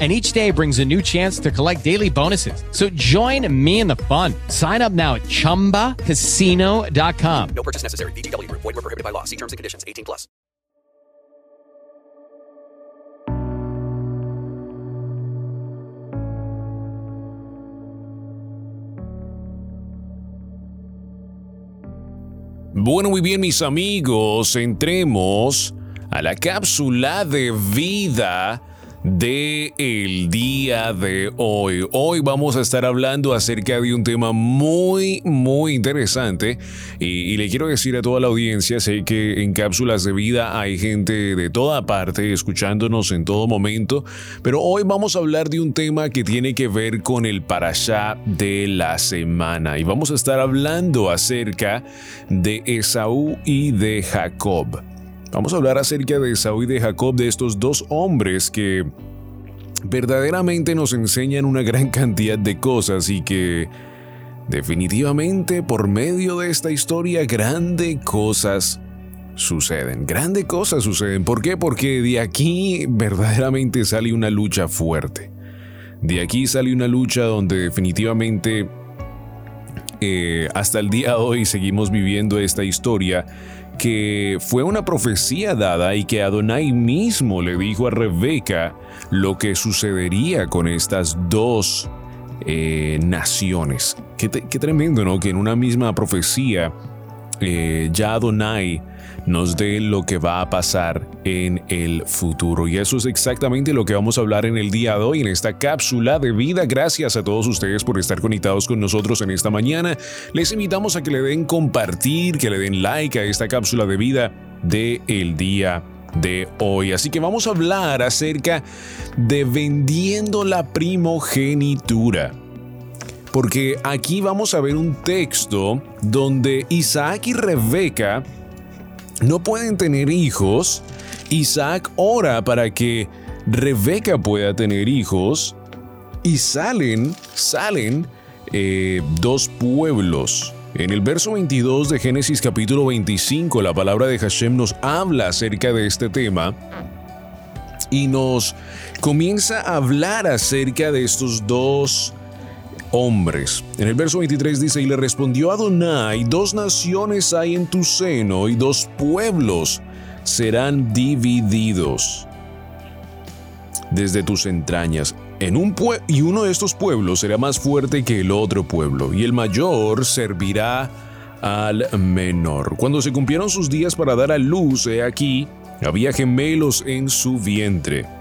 and each day brings a new chance to collect daily bonuses. So join me in the fun. Sign up now at ChumbaCasino.com. No purchase necessary. VGW. Void were prohibited by law. See terms and conditions. 18 plus. Bueno, muy bien, mis amigos, entremos a la cápsula de vida de el día de hoy. Hoy vamos a estar hablando acerca de un tema muy, muy interesante y, le quiero decir a toda la audiencia, sé que en cápsulas de vida hay gente de toda parte escuchándonos en todo momento, pero hoy vamos a hablar de un tema que tiene que ver con el parashá de la semana y vamos a estar hablando acerca de Esaú y de Jacob. Vamos a hablar acerca de Saúl y de Jacob, de estos dos hombres que verdaderamente nos enseñan una gran cantidad de cosas y que definitivamente por medio de esta historia grandes cosas suceden. Grandes cosas suceden. ¿Por qué? Porque de aquí verdaderamente sale una lucha fuerte. De aquí sale una lucha donde definitivamente eh, hasta el día de hoy seguimos viviendo esta historia que fue una profecía dada y que Adonai mismo le dijo a Rebeca lo que sucedería con estas dos eh, naciones. Qué, tremendo, ¿no? Que en una misma profecía eh, ya Adonai nos dé lo que va a pasar en el futuro. Y eso es exactamente lo que vamos a hablar en el día de hoy, en esta cápsula de vida. Gracias a todos ustedes por estar conectados con nosotros en esta mañana. Les invitamos a que le den compartir, que le den like a esta cápsula de vida de el día de hoy. Así que vamos a hablar acerca de vendiendo la primogenitura. Porque aquí vamos a ver un texto donde Isaac y Rebeca no pueden tener hijos, Isaac ora para que Rebeca pueda tener hijos y salen, salen eh, dos pueblos. En el verso 22 de Génesis capítulo 25, la palabra de Hashem nos habla acerca de este tema y nos comienza a hablar acerca de estos dos hombres. En el verso 23 dice, y le respondió Adonai, dos naciones hay en tu seno y dos pueblos serán divididos desde tus entrañas. En un y uno de estos pueblos será más fuerte que el otro pueblo, y el mayor servirá al menor. Cuando se cumplieron sus días para dar a luz, he aquí, había gemelos en su vientre.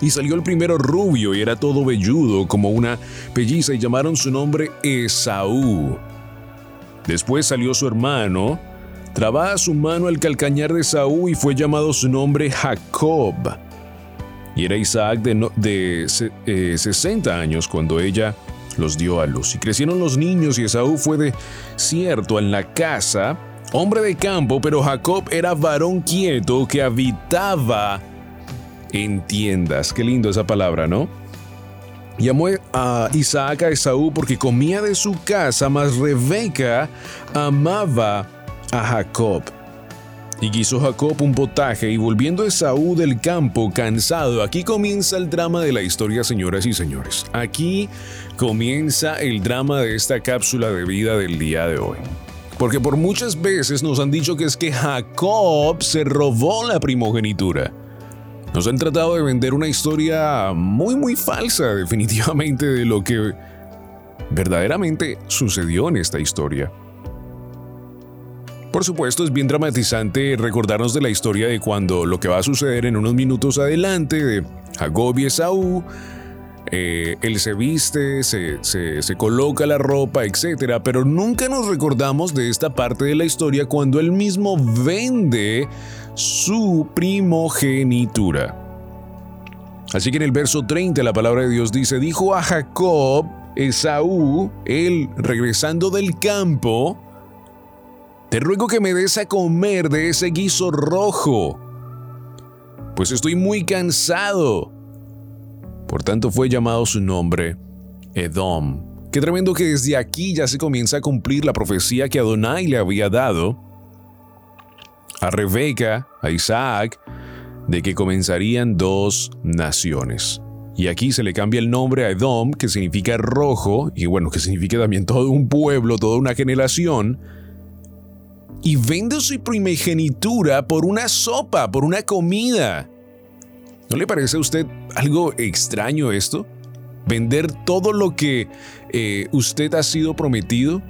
Y salió el primero rubio y era todo velludo como una pelliza y llamaron su nombre Esaú. Después salió su hermano, trababa su mano al calcañar de Esaú y fue llamado su nombre Jacob. Y era Isaac de, de 60 eh, años cuando ella los dio a luz. Y crecieron los niños y Esaú fue de cierto en la casa, hombre de campo, pero Jacob era varón quieto que habitaba en tiendas. Qué lindo esa palabra, ¿no? Llamó a Isaac a Esaú porque comía de su casa, mas Rebeca amaba a Jacob. Y quiso Jacob un potaje y volviendo Esaú del campo cansado, aquí comienza el drama de la historia, señoras y señores. Aquí comienza el drama de esta cápsula de vida del día de hoy. Porque por muchas veces nos han dicho que es que Jacob se robó la primogenitura. Nos han tratado de vender una historia muy muy falsa definitivamente de lo que verdaderamente sucedió en esta historia. Por supuesto, es bien dramatizante recordarnos de la historia de cuando lo que va a suceder en unos minutos adelante de Jacob y Esaú. Eh, él se viste, se, se coloca la ropa, etc. Pero nunca nos recordamos de esta parte de la historia cuando él mismo vende su primogenitura. Así que en el verso 30 la palabra de Dios dice, dijo a Jacob, Esaú, él regresando del campo, te ruego que me des a comer de ese guiso rojo, pues estoy muy cansado. Por tanto fue llamado su nombre Edom. Qué tremendo que desde aquí ya se comienza a cumplir la profecía que Adonai le había dado a Rebeca, a Isaac, de que comenzarían dos naciones. Y aquí se le cambia el nombre a Edom, que significa rojo, y bueno, que significa también todo un pueblo, toda una generación, y vende su primogenitura por una sopa, por una comida. ¿No le parece a usted algo extraño esto? Vender todo lo que eh, usted ha sido prometido.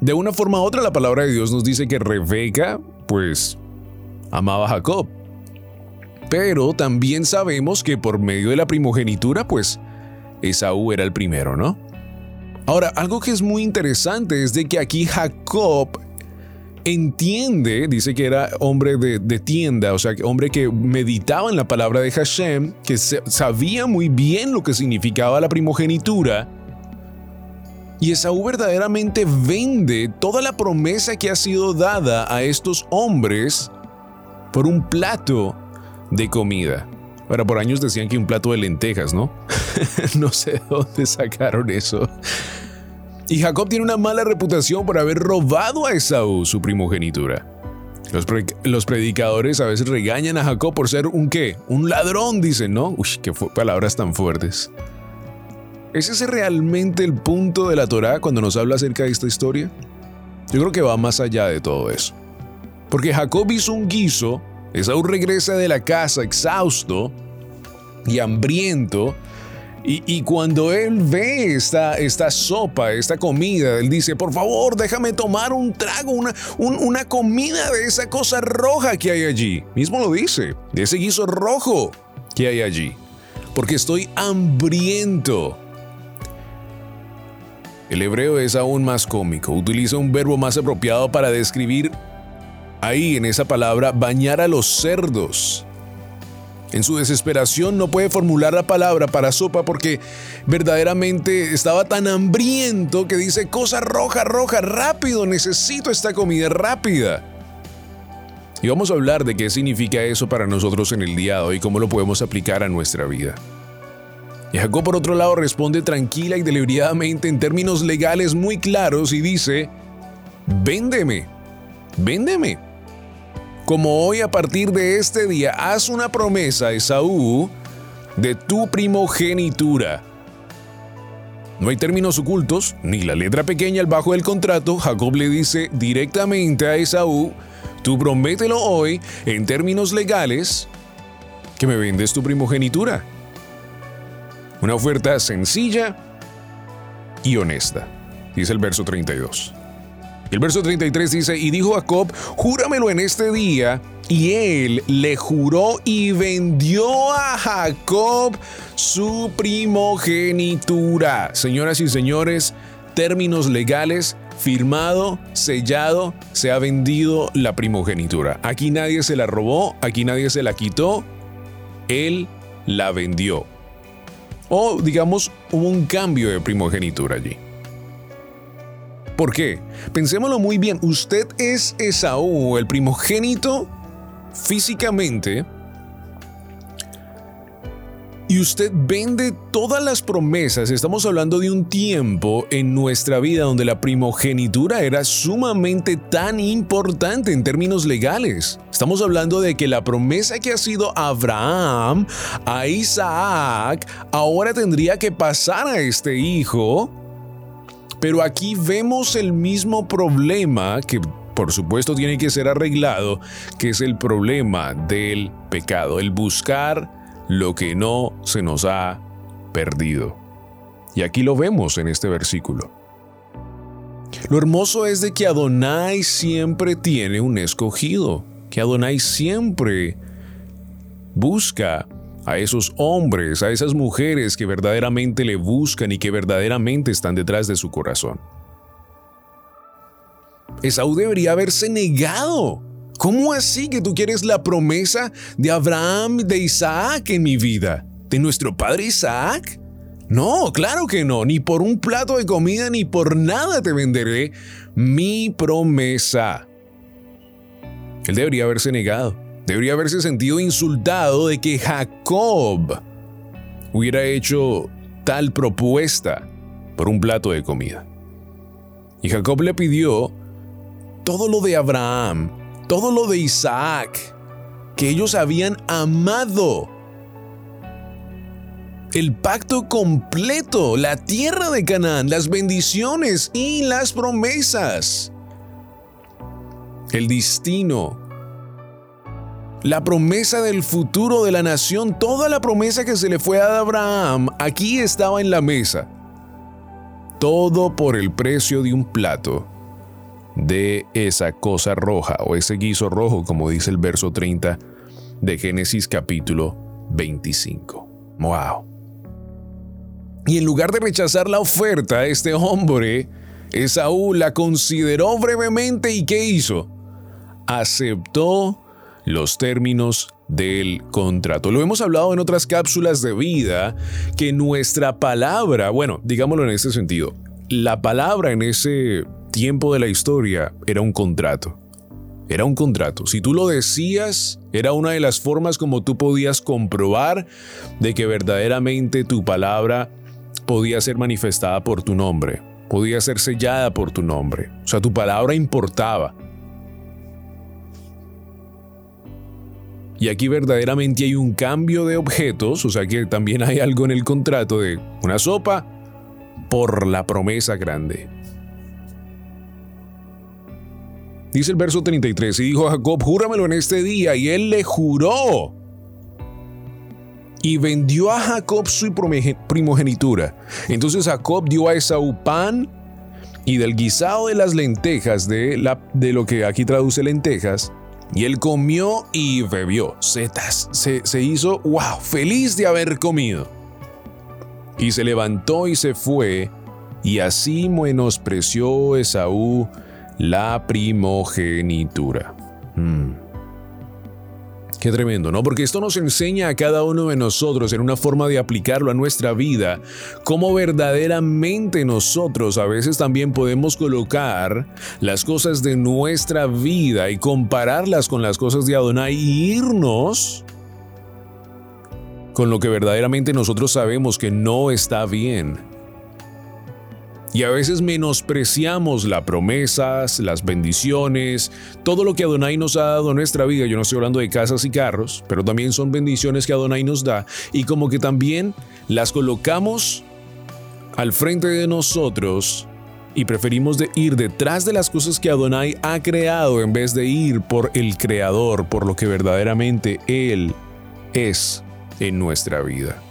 De una forma u otra, la palabra de Dios nos dice que Rebeca, pues, amaba a Jacob. Pero también sabemos que por medio de la primogenitura, pues, Esaú era el primero, ¿no? Ahora, algo que es muy interesante es de que aquí Jacob entiende, dice que era hombre de, tienda, o sea, hombre que meditaba en la palabra de Hashem, que sabía muy bien lo que significaba la primogenitura. Y Esaú verdaderamente vende toda la promesa que ha sido dada a estos hombres por un plato de comida. Ahora, por años decían que un plato de lentejas, ¿no? no sé de dónde sacaron eso. Y Jacob tiene una mala reputación por haber robado a Esaú su primogenitura. Los, predicadores a veces regañan a Jacob por ser un qué, un ladrón, dicen, ¿no? Uy, qué palabras tan fuertes. ¿Es ese realmente el punto de la Torá cuando nos habla acerca de esta historia? Yo creo que va más allá de todo eso. Porque Jacob hizo un guiso, Esaú regresa de la casa exhausto y hambriento, y, cuando él ve esta, esta sopa, esta comida, él dice, por favor, déjame tomar un trago, una, una comida de esa cosa roja que hay allí. Mismo lo dice, de ese guiso rojo que hay allí. Porque estoy hambriento. El hebreo es aún más cómico, utiliza un verbo más apropiado para describir ahí en esa palabra bañar a los cerdos. En su desesperación no puede formular la palabra para sopa porque verdaderamente estaba tan hambriento que dice, cosa roja, roja, rápido, necesito esta comida rápida. Y vamos a hablar de qué significa eso para nosotros en el día de hoy, cómo lo podemos aplicar a nuestra vida. Y Jacob por otro lado responde tranquila y deliberadamente en términos legales muy claros y dice, véndeme, véndeme como hoy a partir de este día haz una promesa, Esaú, de tu primogenitura. No hay términos ocultos, ni la letra pequeña al bajo del contrato. Jacob le dice directamente a Esaú, tú promételo hoy, en términos legales, que me vendes tu primogenitura. Una oferta sencilla y honesta, dice el verso 32. El verso 33 dice, y dijo Jacob, júramelo en este día. Y él le juró y vendió a Jacob su primogenitura. Señoras y señores, términos legales, firmado, sellado, se ha vendido la primogenitura. Aquí nadie se la robó, aquí nadie se la quitó, él la vendió. O digamos, hubo un cambio de primogenitura allí. ¿Por qué? Pensémoslo muy bien, usted es Esaú, el primogénito físicamente, y usted vende todas las promesas. Estamos hablando de un tiempo en nuestra vida donde la primogenitura era sumamente tan importante en términos legales. Estamos hablando de que la promesa que ha sido Abraham a Isaac ahora tendría que pasar a este hijo pero aquí vemos el mismo problema que por supuesto tiene que ser arreglado, que es el problema del pecado, el buscar lo que no se nos ha perdido. Y aquí lo vemos en este versículo. Lo hermoso es de que Adonai siempre tiene un escogido, que Adonai siempre busca a esos hombres, a esas mujeres que verdaderamente le buscan y que verdaderamente están detrás de su corazón. Esaú debería haberse negado. ¿Cómo así que tú quieres la promesa de Abraham, de Isaac en mi vida? ¿De nuestro padre Isaac? No, claro que no, ni por un plato de comida ni por nada te venderé mi promesa. Él debería haberse negado, debería haberse sentido insultado de que Jacob hubiera hecho tal propuesta por un plato de comida. Y Jacob le pidió todo lo de Abraham, todo lo de Isaac, que ellos habían amado el pacto completo, la tierra de Canaán, las bendiciones y las promesas. El destino. La promesa del futuro de la nación, toda la promesa que se le fue a Abraham, aquí estaba en la mesa. Todo por el precio de un plato de esa cosa roja o ese guiso rojo, como dice el verso 30 de Génesis capítulo 25. ¡Wow! Y en lugar de rechazar la oferta, este hombre, Esaú, la consideró brevemente y ¿qué hizo? Aceptó los términos del contrato. Lo hemos hablado en otras cápsulas de vida, que nuestra palabra, bueno, digámoslo en este sentido, la palabra en ese tiempo de la historia era un contrato. Era un contrato. Si tú lo decías, era una de las formas como tú podías comprobar de que verdaderamente tu palabra podía ser manifestada por tu nombre, podía ser sellada por tu nombre. O sea, tu palabra importaba. Y aquí verdaderamente hay un cambio de objetos, o sea que también hay algo en el contrato de una sopa por la promesa grande. Dice el verso 33, y dijo a Jacob, júramelo en este día, y él le juró y vendió a Jacob su primogenitura. Entonces Jacob dio a Esaú pan y del guisado de las lentejas, de, la, de lo que aquí traduce lentejas, y él comió y bebió. Setas, se, se hizo, wow, feliz de haber comido. Y se levantó y se fue, y así menospreció Esaú la primogenitura. Hmm. Qué tremendo, ¿no? Porque esto nos enseña a cada uno de nosotros en una forma de aplicarlo a nuestra vida, cómo verdaderamente nosotros a veces también podemos colocar las cosas de nuestra vida y compararlas con las cosas de Adonai y irnos con lo que verdaderamente nosotros sabemos que no está bien y a veces menospreciamos las promesas, las bendiciones, todo lo que Adonai nos ha dado en nuestra vida. Yo no estoy hablando de casas y carros, pero también son bendiciones que Adonai nos da y como que también las colocamos al frente de nosotros y preferimos de ir detrás de las cosas que Adonai ha creado en vez de ir por el Creador, por lo que verdaderamente Él es en nuestra vida.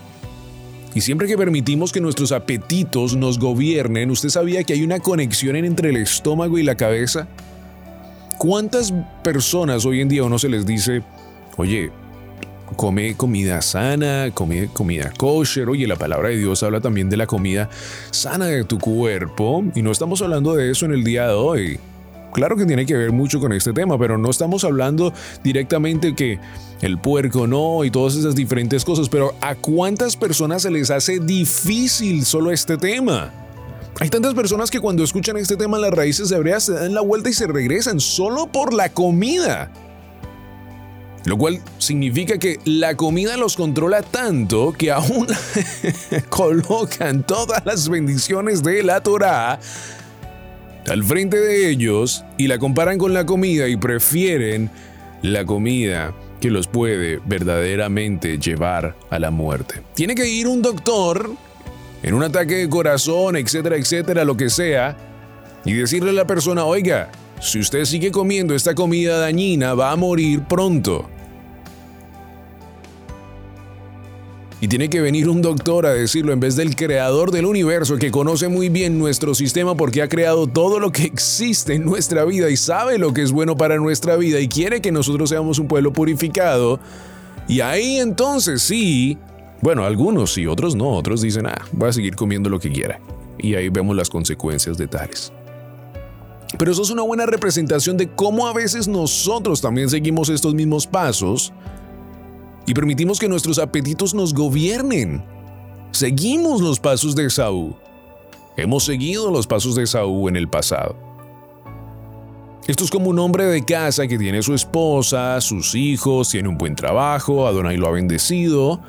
Y siempre que permitimos que nuestros apetitos nos gobiernen, ¿usted sabía que hay una conexión entre el estómago y la cabeza? ¿Cuántas personas hoy en día uno se les dice, oye, come comida sana, come comida kosher. Oye, la palabra de Dios habla también de la comida sana de tu cuerpo. Y no estamos hablando de eso en el día de hoy. Claro que tiene que ver mucho con este tema, pero no estamos hablando directamente que el puerco no y todas esas diferentes cosas, pero ¿a cuántas personas se les hace difícil solo este tema? Hay tantas personas que cuando escuchan este tema las raíces hebreas se dan la vuelta y se regresan solo por la comida. Lo cual significa que la comida los controla tanto que aún colocan todas las bendiciones de la Torah al frente de ellos y la comparan con la comida y prefieren la comida que los puede verdaderamente llevar a la muerte. Tiene que ir un doctor en un ataque de corazón, etcétera, etcétera, lo que sea, y decirle a la persona, oiga, si usted sigue comiendo esta comida dañina, va a morir pronto. Y tiene que venir un doctor a decirlo en vez del creador del universo que conoce muy bien nuestro sistema porque ha creado todo lo que existe en nuestra vida y sabe lo que es bueno para nuestra vida y quiere que nosotros seamos un pueblo purificado. Y ahí entonces sí, bueno, algunos sí, otros no, otros dicen, ah, voy a seguir comiendo lo que quiera. Y ahí vemos las consecuencias de tales. Pero eso es una buena representación de cómo a veces nosotros también seguimos estos mismos pasos y permitimos que nuestros apetitos nos gobiernen. Seguimos los pasos de Saúl. Hemos seguido los pasos de Saúl en el pasado. Esto es como un hombre de casa que tiene su esposa, sus hijos, tiene un buen trabajo, Adonai lo ha bendecido,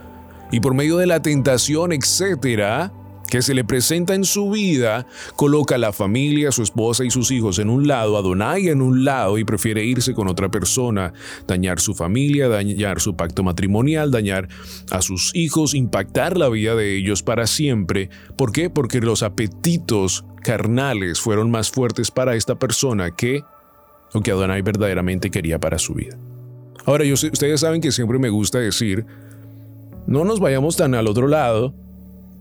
y por medio de la tentación, etcétera, que se le presenta en su vida, coloca a la familia, a su esposa y sus hijos en un lado, a Donai en un lado y prefiere irse con otra persona, dañar su familia, dañar su pacto matrimonial, dañar a sus hijos, impactar la vida de ellos para siempre. ¿Por qué? Porque los apetitos carnales fueron más fuertes para esta persona que lo que Adonai verdaderamente quería para su vida. Ahora, ustedes saben que siempre me gusta decir, no nos vayamos tan al otro lado,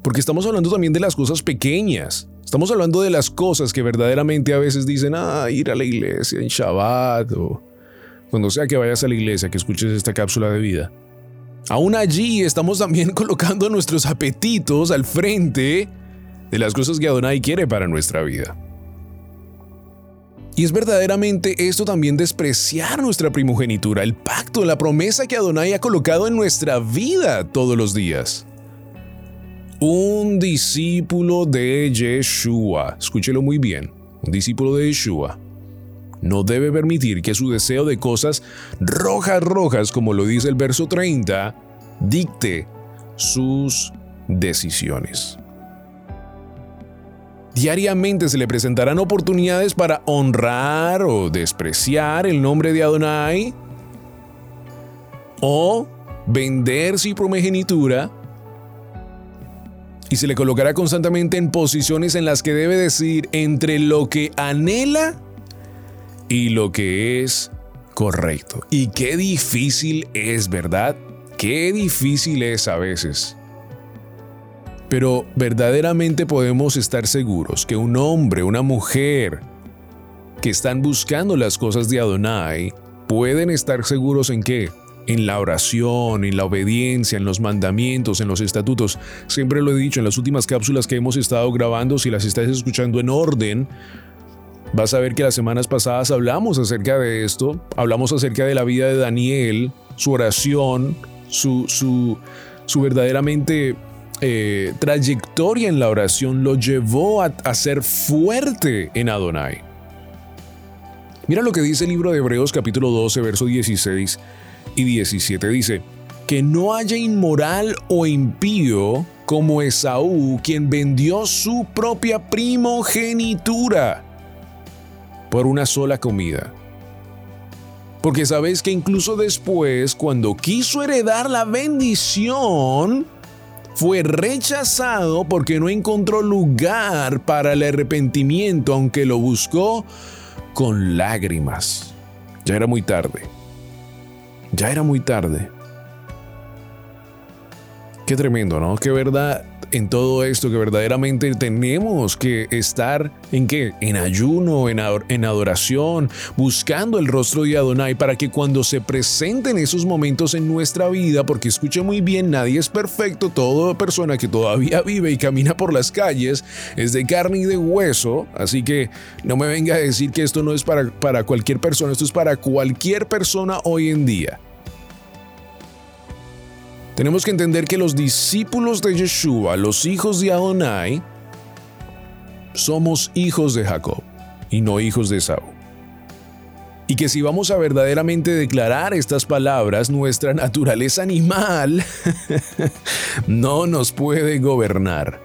porque estamos hablando también de las cosas pequeñas. Estamos hablando de las cosas que verdaderamente a veces dicen, ah, ir a la iglesia en Shabbat o cuando sea que vayas a la iglesia, que escuches esta cápsula de vida. Aún allí estamos también colocando nuestros apetitos al frente de las cosas que Adonai quiere para nuestra vida. Y es verdaderamente esto también despreciar nuestra primogenitura, el pacto, la promesa que Adonai ha colocado en nuestra vida todos los días un discípulo de Yeshua, escúchelo muy bien, un discípulo de Yeshua, no debe permitir que su deseo de cosas rojas, rojas, como lo dice el verso 30, dicte sus decisiones. Diariamente se le presentarán oportunidades para honrar o despreciar el nombre de Adonai o vender su primogenitura y se le colocará constantemente en posiciones en las que debe decir entre lo que anhela y lo que es correcto. Y qué difícil es, ¿verdad? Qué difícil es a veces. Pero verdaderamente podemos estar seguros que un hombre, una mujer que están buscando las cosas de Adonai, pueden estar seguros en qué? En la oración, en la obediencia, en los mandamientos, en los estatutos. Siempre lo he dicho en las últimas cápsulas que hemos estado grabando, si las estás escuchando en orden, vas a ver que las semanas pasadas hablamos acerca de esto, hablamos acerca de la vida de Daniel, su oración, su, su, verdaderamente eh, trayectoria en la oración lo llevó a, a ser fuerte en Adonai. Mira lo que dice el libro de Hebreos capítulo 12, verso 16 y 17 dice, que no haya inmoral o impío como Esaú, quien vendió su propia primogenitura por una sola comida. Porque sabéis que incluso después, cuando quiso heredar la bendición, fue rechazado porque no encontró lugar para el arrepentimiento, aunque lo buscó con lágrimas. Ya era muy tarde. Ya era muy tarde. Qué tremendo, ¿no? Qué verdad en todo esto que verdaderamente tenemos que estar en qué? En ayuno, en, en adoración, buscando el rostro de Adonai para que cuando se presenten esos momentos en nuestra vida, porque escuche muy bien, nadie es perfecto, toda persona que todavía vive y camina por las calles es de carne y de hueso, así que no me venga a decir que esto no es para, para cualquier persona, esto es para cualquier persona hoy en día. Tenemos que entender que los discípulos de Yeshua, los hijos de Adonai, somos hijos de Jacob y no hijos de Saúl. Y que si vamos a verdaderamente declarar estas palabras, nuestra naturaleza animal no nos puede gobernar.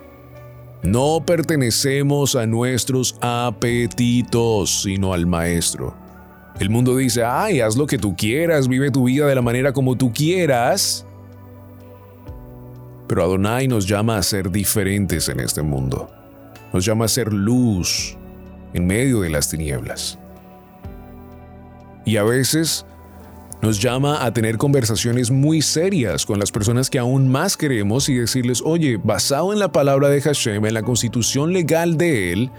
No pertenecemos a nuestros apetitos, sino al Maestro. El mundo dice, ay, haz lo que tú quieras, vive tu vida de la manera como tú quieras. Pero Adonai nos llama a ser diferentes en este mundo. Nos llama a ser luz en medio de las tinieblas. Y a veces nos llama a tener conversaciones muy serias con las personas que aún más queremos y decirles, oye, basado en la palabra de Hashem, en la constitución legal de él,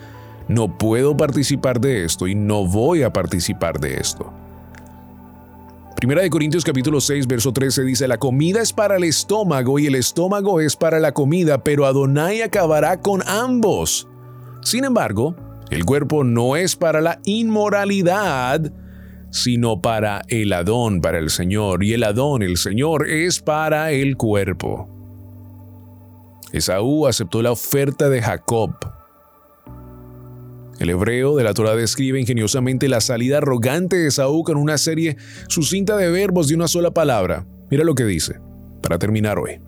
no puedo participar de esto y no voy a participar de esto. Primera de Corintios capítulo 6, verso 13 dice, la comida es para el estómago y el estómago es para la comida, pero Adonai acabará con ambos. Sin embargo, el cuerpo no es para la inmoralidad, sino para el Adón, para el Señor, y el Adón, el Señor, es para el cuerpo. Esaú aceptó la oferta de Jacob. El hebreo de la Torah describe ingeniosamente la salida arrogante de Esaú con una serie sucinta de verbos de una sola palabra. Mira lo que dice, para terminar hoy.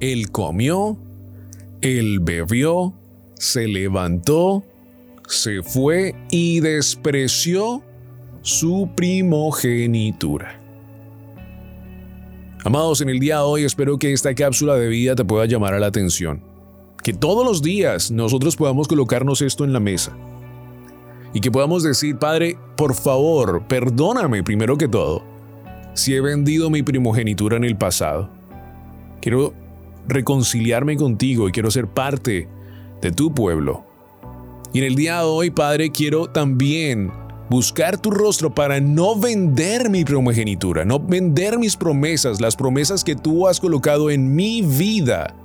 Él comió, él bebió, se levantó, se fue y despreció su primogenitura. Amados, en el día de hoy espero que esta cápsula de vida te pueda llamar a la atención. Que todos los días nosotros podamos colocarnos esto en la mesa. Y que podamos decir, Padre, por favor, perdóname primero que todo si he vendido mi primogenitura en el pasado. Quiero reconciliarme contigo y quiero ser parte de tu pueblo. Y en el día de hoy, Padre, quiero también buscar tu rostro para no vender mi primogenitura, no vender mis promesas, las promesas que tú has colocado en mi vida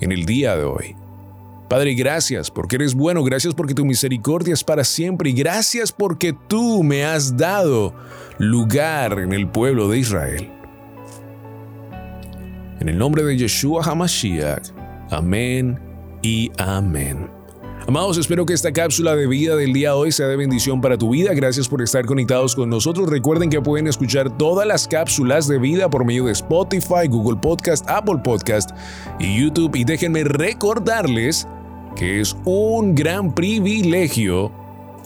en el día de hoy. Padre, gracias porque eres bueno, gracias porque tu misericordia es para siempre y gracias porque tú me has dado lugar en el pueblo de Israel. En el nombre de Yeshua HaMashiach, amén y amén. Amados, espero que esta cápsula de vida del día de hoy sea de bendición para tu vida. Gracias por estar conectados con nosotros. Recuerden que pueden escuchar todas las cápsulas de vida por medio de Spotify, Google Podcast, Apple Podcast y YouTube. Y déjenme recordarles que es un gran privilegio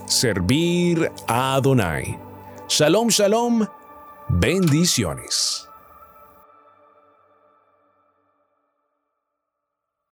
servir a Adonai. Shalom, shalom, bendiciones.